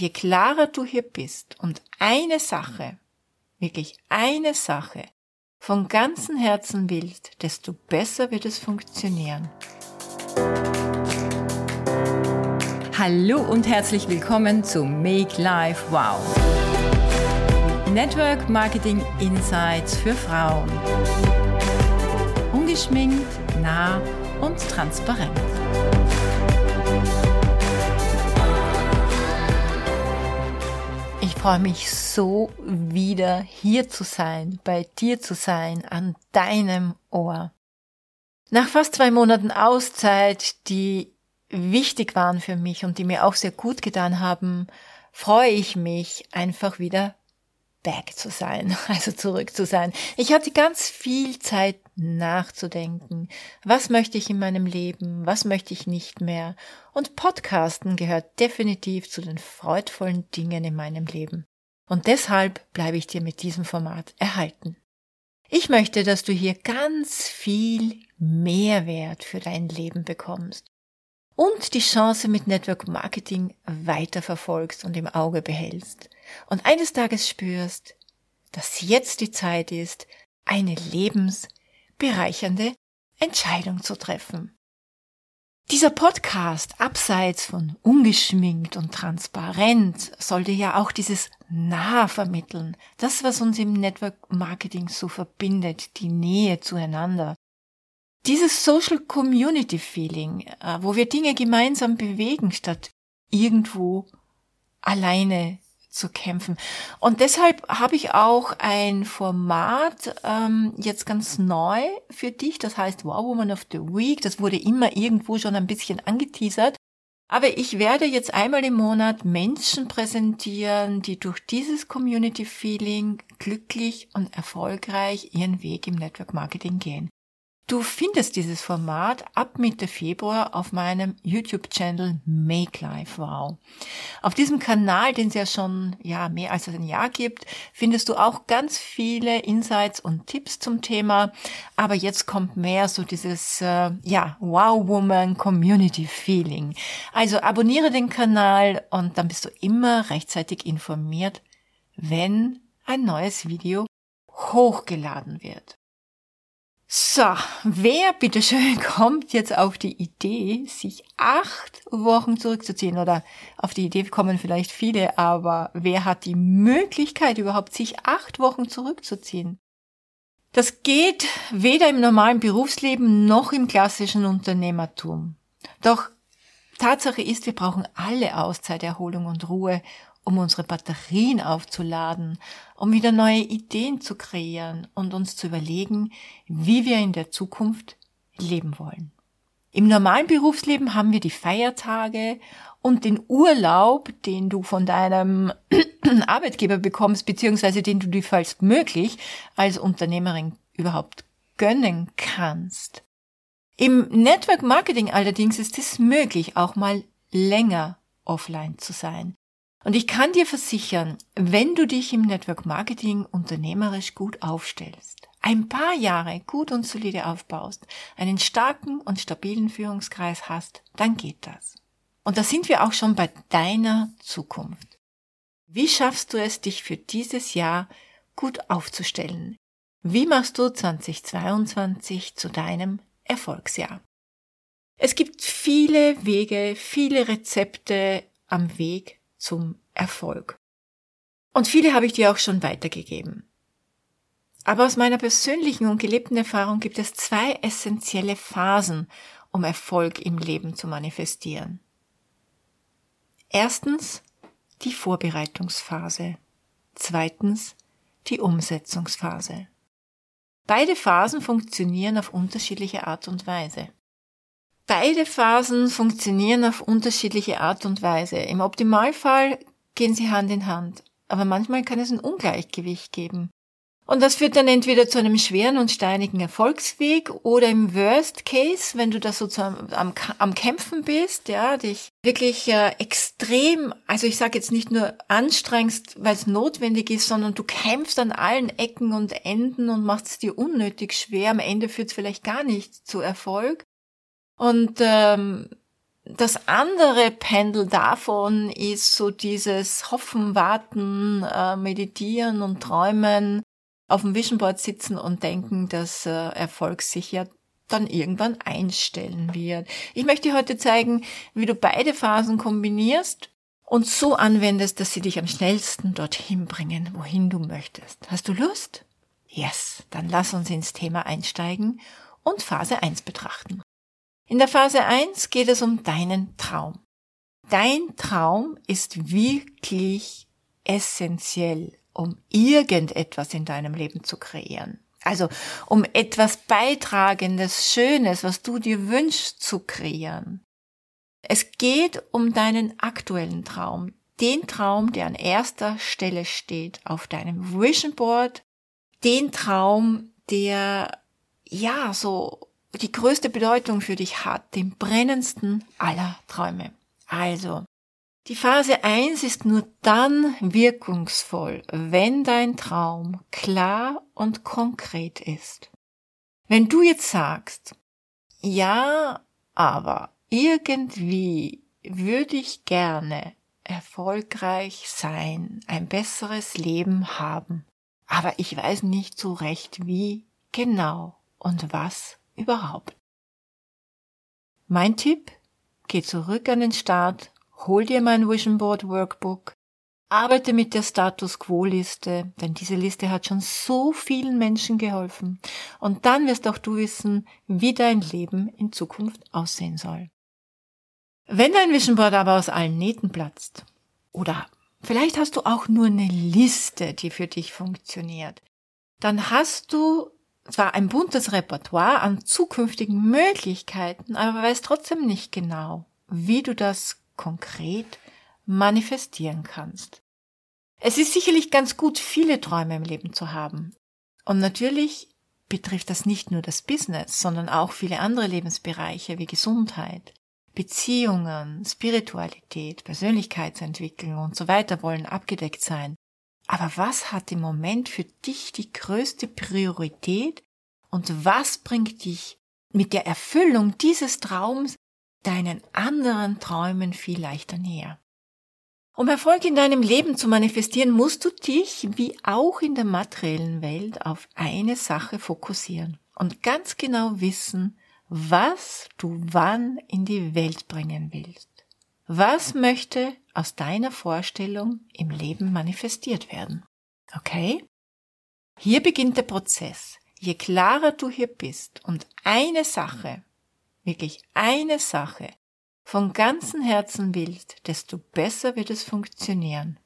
je klarer du hier bist und eine Sache, wirklich eine Sache von ganzem Herzen willst, desto besser wird es funktionieren. Hallo und herzlich willkommen zu Make Life Wow. Network Marketing Insights für Frauen. Ungeschminkt, nah und transparent. Freue mich so wieder hier zu sein, bei dir zu sein, an deinem Ohr. Nach fast zwei Monaten Auszeit, die wichtig waren für mich und die mir auch sehr gut getan haben, freue ich mich einfach wieder back zu sein, also zurück zu sein. Ich hatte ganz viel Zeit nachzudenken. Was möchte ich in meinem Leben? Was möchte ich nicht mehr? Und Podcasten gehört definitiv zu den freudvollen Dingen in meinem Leben. Und deshalb bleibe ich dir mit diesem Format erhalten. Ich möchte, dass du hier ganz viel Mehrwert für dein Leben bekommst und die Chance mit Network Marketing weiterverfolgst und im Auge behältst und eines Tages spürst, dass jetzt die Zeit ist, eine lebensbereichernde Entscheidung zu treffen. Dieser Podcast, abseits von ungeschminkt und transparent, sollte ja auch dieses Nah vermitteln. Das, was uns im Network Marketing so verbindet, die Nähe zueinander. Dieses Social Community Feeling, äh, wo wir Dinge gemeinsam bewegen, statt irgendwo alleine zu kämpfen. Und deshalb habe ich auch ein Format ähm, jetzt ganz neu für dich, das heißt Wow Woman of the Week. Das wurde immer irgendwo schon ein bisschen angeteasert. Aber ich werde jetzt einmal im Monat Menschen präsentieren, die durch dieses Community Feeling glücklich und erfolgreich ihren Weg im Network Marketing gehen. Du findest dieses Format ab Mitte Februar auf meinem YouTube-Channel Make Life Wow. Auf diesem Kanal, den es ja schon ja, mehr als ein Jahr gibt, findest du auch ganz viele Insights und Tipps zum Thema. Aber jetzt kommt mehr so dieses äh, ja, Wow Woman Community Feeling. Also abonniere den Kanal und dann bist du immer rechtzeitig informiert, wenn ein neues Video hochgeladen wird. So, wer bitteschön kommt jetzt auf die Idee, sich acht Wochen zurückzuziehen? Oder auf die Idee kommen vielleicht viele, aber wer hat die Möglichkeit überhaupt, sich acht Wochen zurückzuziehen? Das geht weder im normalen Berufsleben noch im klassischen Unternehmertum. Doch Tatsache ist, wir brauchen alle Auszeit, Erholung und Ruhe, um unsere Batterien aufzuladen, um wieder neue Ideen zu kreieren und uns zu überlegen, wie wir in der Zukunft leben wollen. Im normalen Berufsleben haben wir die Feiertage und den Urlaub, den du von deinem Arbeitgeber bekommst, beziehungsweise den du dir falls möglich als Unternehmerin überhaupt gönnen kannst. Im Network Marketing allerdings ist es möglich, auch mal länger offline zu sein. Und ich kann dir versichern, wenn du dich im Network Marketing unternehmerisch gut aufstellst, ein paar Jahre gut und solide aufbaust, einen starken und stabilen Führungskreis hast, dann geht das. Und da sind wir auch schon bei deiner Zukunft. Wie schaffst du es, dich für dieses Jahr gut aufzustellen? Wie machst du 2022 zu deinem Erfolgsjahr? Es gibt viele Wege, viele Rezepte am Weg zum Erfolg. Und viele habe ich dir auch schon weitergegeben. Aber aus meiner persönlichen und gelebten Erfahrung gibt es zwei essentielle Phasen, um Erfolg im Leben zu manifestieren. Erstens die Vorbereitungsphase. Zweitens die Umsetzungsphase. Beide Phasen funktionieren auf unterschiedliche Art und Weise. Beide Phasen funktionieren auf unterschiedliche Art und Weise. Im Optimalfall gehen sie Hand in Hand, aber manchmal kann es ein Ungleichgewicht geben. Und das führt dann entweder zu einem schweren und steinigen Erfolgsweg oder im Worst Case, wenn du da so zu, am, am Kämpfen bist, ja, dich wirklich äh, extrem, also ich sage jetzt nicht nur anstrengst, weil es notwendig ist, sondern du kämpfst an allen Ecken und Enden und machst es dir unnötig schwer. Am Ende führt es vielleicht gar nicht zu Erfolg. Und ähm, das andere Pendel davon ist so dieses Hoffen, Warten, äh, Meditieren und Träumen, auf dem Vision Board sitzen und denken, dass äh, Erfolg sich ja dann irgendwann einstellen wird. Ich möchte dir heute zeigen, wie du beide Phasen kombinierst und so anwendest, dass sie dich am schnellsten dorthin bringen, wohin du möchtest. Hast du Lust? Yes, dann lass uns ins Thema einsteigen und Phase 1 betrachten. In der Phase 1 geht es um deinen Traum. Dein Traum ist wirklich essentiell, um irgendetwas in deinem Leben zu kreieren. Also um etwas Beitragendes, Schönes, was du dir wünschst zu kreieren. Es geht um deinen aktuellen Traum, den Traum, der an erster Stelle steht auf deinem Vision Board, den Traum, der ja so die größte Bedeutung für dich hat, den brennendsten aller Träume. Also, die Phase 1 ist nur dann wirkungsvoll, wenn dein Traum klar und konkret ist. Wenn du jetzt sagst, ja, aber irgendwie würde ich gerne erfolgreich sein, ein besseres Leben haben, aber ich weiß nicht so recht wie genau und was überhaupt. Mein Tipp, geh zurück an den Start, hol dir mein Vision Board Workbook, arbeite mit der Status Quo Liste, denn diese Liste hat schon so vielen Menschen geholfen. Und dann wirst auch du wissen, wie dein Leben in Zukunft aussehen soll. Wenn dein Vision Board aber aus allen Nähten platzt, oder vielleicht hast du auch nur eine Liste, die für dich funktioniert, dann hast du zwar ein buntes Repertoire an zukünftigen Möglichkeiten, aber weißt trotzdem nicht genau, wie du das konkret manifestieren kannst. Es ist sicherlich ganz gut, viele Träume im Leben zu haben. Und natürlich betrifft das nicht nur das Business, sondern auch viele andere Lebensbereiche wie Gesundheit, Beziehungen, Spiritualität, Persönlichkeitsentwicklung und so weiter wollen abgedeckt sein. Aber was hat im Moment für dich die größte Priorität und was bringt dich mit der Erfüllung dieses Traums deinen anderen Träumen viel leichter näher? Um Erfolg in deinem Leben zu manifestieren, musst du dich, wie auch in der materiellen Welt, auf eine Sache fokussieren und ganz genau wissen, was du wann in die Welt bringen willst. Was möchte aus deiner Vorstellung im Leben manifestiert werden? Okay? Hier beginnt der Prozess. Je klarer du hier bist und eine Sache, wirklich eine Sache von ganzem Herzen willst, desto besser wird es funktionieren.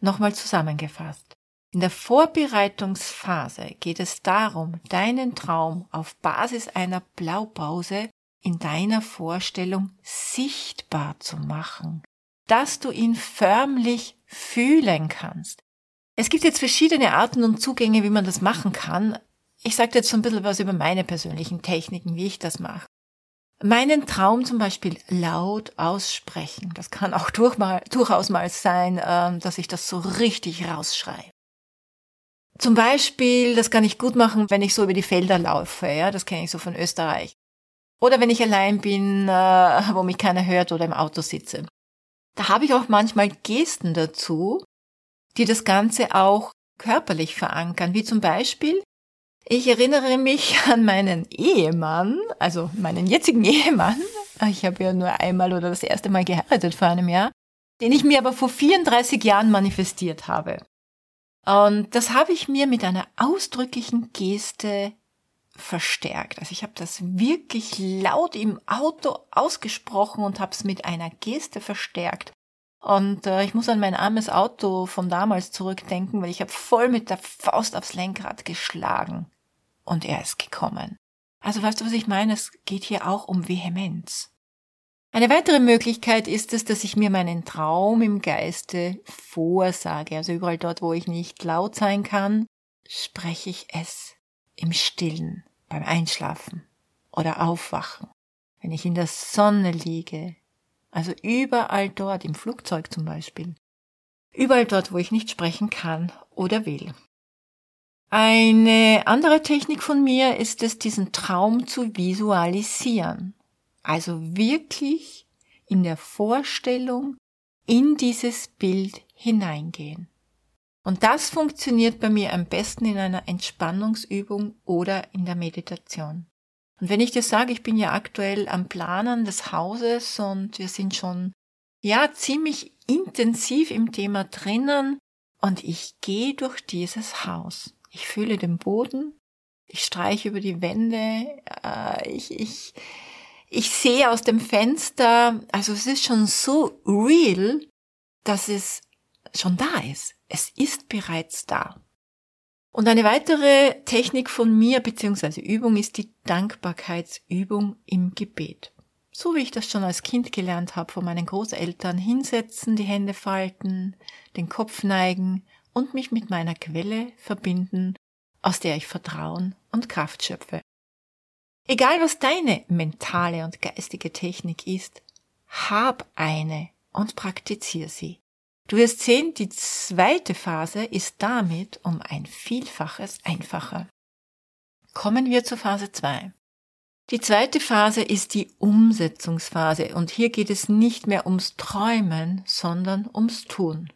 Nochmal zusammengefasst. In der Vorbereitungsphase geht es darum, deinen Traum auf Basis einer Blaupause in deiner Vorstellung sichtbar zu machen, dass du ihn förmlich fühlen kannst. Es gibt jetzt verschiedene Arten und Zugänge, wie man das machen kann. Ich sage jetzt so ein bisschen was über meine persönlichen Techniken, wie ich das mache. Meinen Traum zum Beispiel laut aussprechen. Das kann auch durchaus mal sein, ähm, dass ich das so richtig rausschreie. Zum Beispiel, das kann ich gut machen, wenn ich so über die Felder laufe. Ja, das kenne ich so von Österreich. Oder wenn ich allein bin, äh, wo mich keiner hört oder im Auto sitze. Da habe ich auch manchmal Gesten dazu, die das Ganze auch körperlich verankern, wie zum Beispiel, ich erinnere mich an meinen Ehemann, also meinen jetzigen Ehemann. Ich habe ja nur einmal oder das erste Mal geheiratet vor einem Jahr, den ich mir aber vor 34 Jahren manifestiert habe. Und das habe ich mir mit einer ausdrücklichen Geste verstärkt. Also ich habe das wirklich laut im Auto ausgesprochen und habe es mit einer Geste verstärkt. Und äh, ich muss an mein armes Auto von damals zurückdenken, weil ich habe voll mit der Faust aufs Lenkrad geschlagen. Und er ist gekommen. Also weißt du, was ich meine? Es geht hier auch um Vehemenz. Eine weitere Möglichkeit ist es, dass ich mir meinen Traum im Geiste vorsage. Also überall dort, wo ich nicht laut sein kann, spreche ich es im Stillen beim Einschlafen oder Aufwachen, wenn ich in der Sonne liege, also überall dort, im Flugzeug zum Beispiel, überall dort, wo ich nicht sprechen kann oder will. Eine andere Technik von mir ist es, diesen Traum zu visualisieren. Also wirklich in der Vorstellung in dieses Bild hineingehen. Und das funktioniert bei mir am besten in einer Entspannungsübung oder in der Meditation. Und wenn ich dir sage, ich bin ja aktuell am Planen des Hauses und wir sind schon, ja, ziemlich intensiv im Thema drinnen und ich gehe durch dieses Haus. Ich fühle den Boden, ich streiche über die Wände, äh, ich, ich, ich sehe aus dem Fenster, also es ist schon so real, dass es schon da ist. Es ist bereits da. Und eine weitere Technik von mir bzw. Übung ist die Dankbarkeitsübung im Gebet. So wie ich das schon als Kind gelernt habe von meinen Großeltern, hinsetzen, die Hände falten, den Kopf neigen und mich mit meiner Quelle verbinden, aus der ich Vertrauen und Kraft schöpfe. Egal was deine mentale und geistige Technik ist, hab eine und praktiziere sie. Du wirst sehen, die zweite Phase ist damit um ein Vielfaches einfacher. Kommen wir zur Phase 2. Die zweite Phase ist die Umsetzungsphase und hier geht es nicht mehr ums Träumen, sondern ums Tun.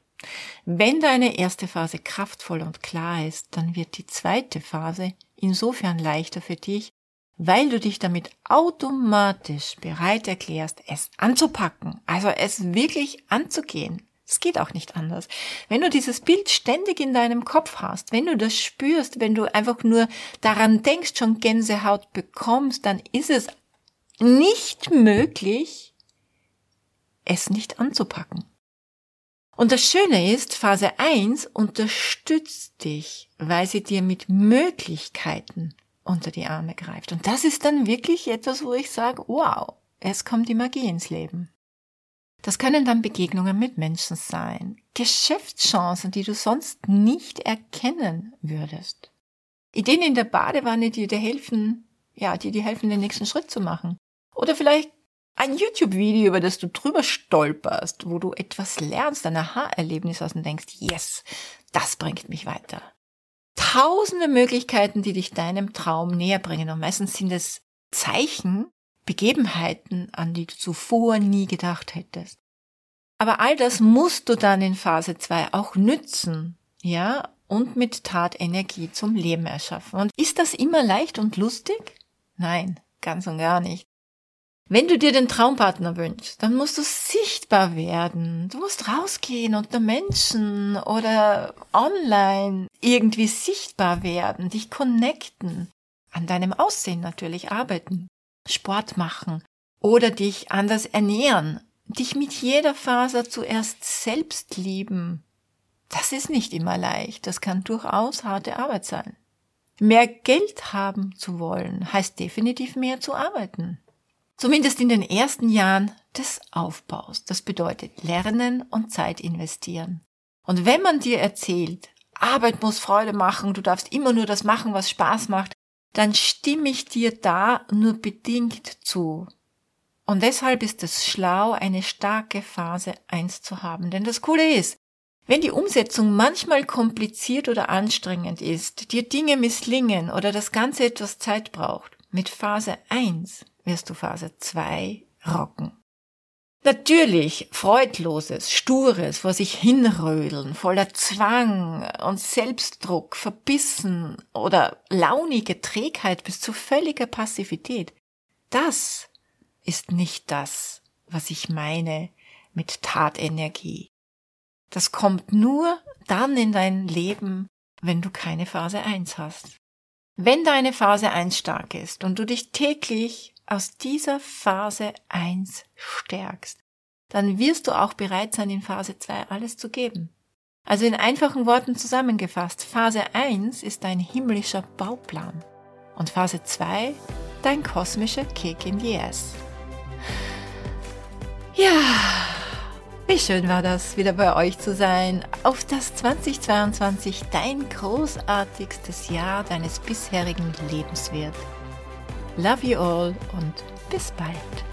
Wenn deine erste Phase kraftvoll und klar ist, dann wird die zweite Phase insofern leichter für dich, weil du dich damit automatisch bereit erklärst, es anzupacken, also es wirklich anzugehen, es geht auch nicht anders. Wenn du dieses Bild ständig in deinem Kopf hast, wenn du das spürst, wenn du einfach nur daran denkst, schon Gänsehaut bekommst, dann ist es nicht möglich, es nicht anzupacken. Und das Schöne ist, Phase 1 unterstützt dich, weil sie dir mit Möglichkeiten unter die Arme greift. Und das ist dann wirklich etwas, wo ich sage, wow, es kommt die Magie ins Leben. Das können dann Begegnungen mit Menschen sein, Geschäftschancen, die du sonst nicht erkennen würdest. Ideen in der Badewanne, die dir helfen, ja, die dir helfen, den nächsten Schritt zu machen. Oder vielleicht ein YouTube-Video, über das du drüber stolperst, wo du etwas lernst, ein Aha-Erlebnis hast und denkst, yes, das bringt mich weiter. Tausende Möglichkeiten, die dich deinem Traum näher bringen. Und meistens sind es Zeichen, Begebenheiten, an die du zuvor nie gedacht hättest. Aber all das musst du dann in Phase 2 auch nützen, ja, und mit Tatenergie zum Leben erschaffen. Und ist das immer leicht und lustig? Nein, ganz und gar nicht. Wenn du dir den Traumpartner wünschst, dann musst du sichtbar werden. Du musst rausgehen unter Menschen oder online irgendwie sichtbar werden, dich connecten, an deinem Aussehen natürlich arbeiten. Sport machen oder dich anders ernähren, dich mit jeder Faser zuerst selbst lieben. Das ist nicht immer leicht, das kann durchaus harte Arbeit sein. Mehr Geld haben zu wollen heißt definitiv mehr zu arbeiten. Zumindest in den ersten Jahren des Aufbaus. Das bedeutet lernen und Zeit investieren. Und wenn man dir erzählt, Arbeit muss Freude machen, du darfst immer nur das machen, was Spaß macht, dann stimme ich dir da nur bedingt zu. Und deshalb ist es schlau, eine starke Phase 1 zu haben. Denn das Coole ist, wenn die Umsetzung manchmal kompliziert oder anstrengend ist, dir Dinge misslingen oder das Ganze etwas Zeit braucht, mit Phase 1 wirst du Phase 2 rocken. Natürlich freudloses, stures, vor sich hinrödeln, voller Zwang und Selbstdruck, verbissen oder launige Trägheit bis zu völliger Passivität. Das ist nicht das, was ich meine mit Tatenergie. Das kommt nur dann in dein Leben, wenn du keine Phase 1 hast. Wenn deine Phase 1 stark ist und du dich täglich aus dieser Phase 1 stärkst, dann wirst du auch bereit sein, in Phase 2 alles zu geben. Also in einfachen Worten zusammengefasst, Phase 1 ist dein himmlischer Bauplan und Phase 2 dein kosmischer Kick in the Ass. Ja, wie schön war das, wieder bei euch zu sein, auf das 2022 dein großartigstes Jahr deines bisherigen Lebens wird. Love you all und bis bald.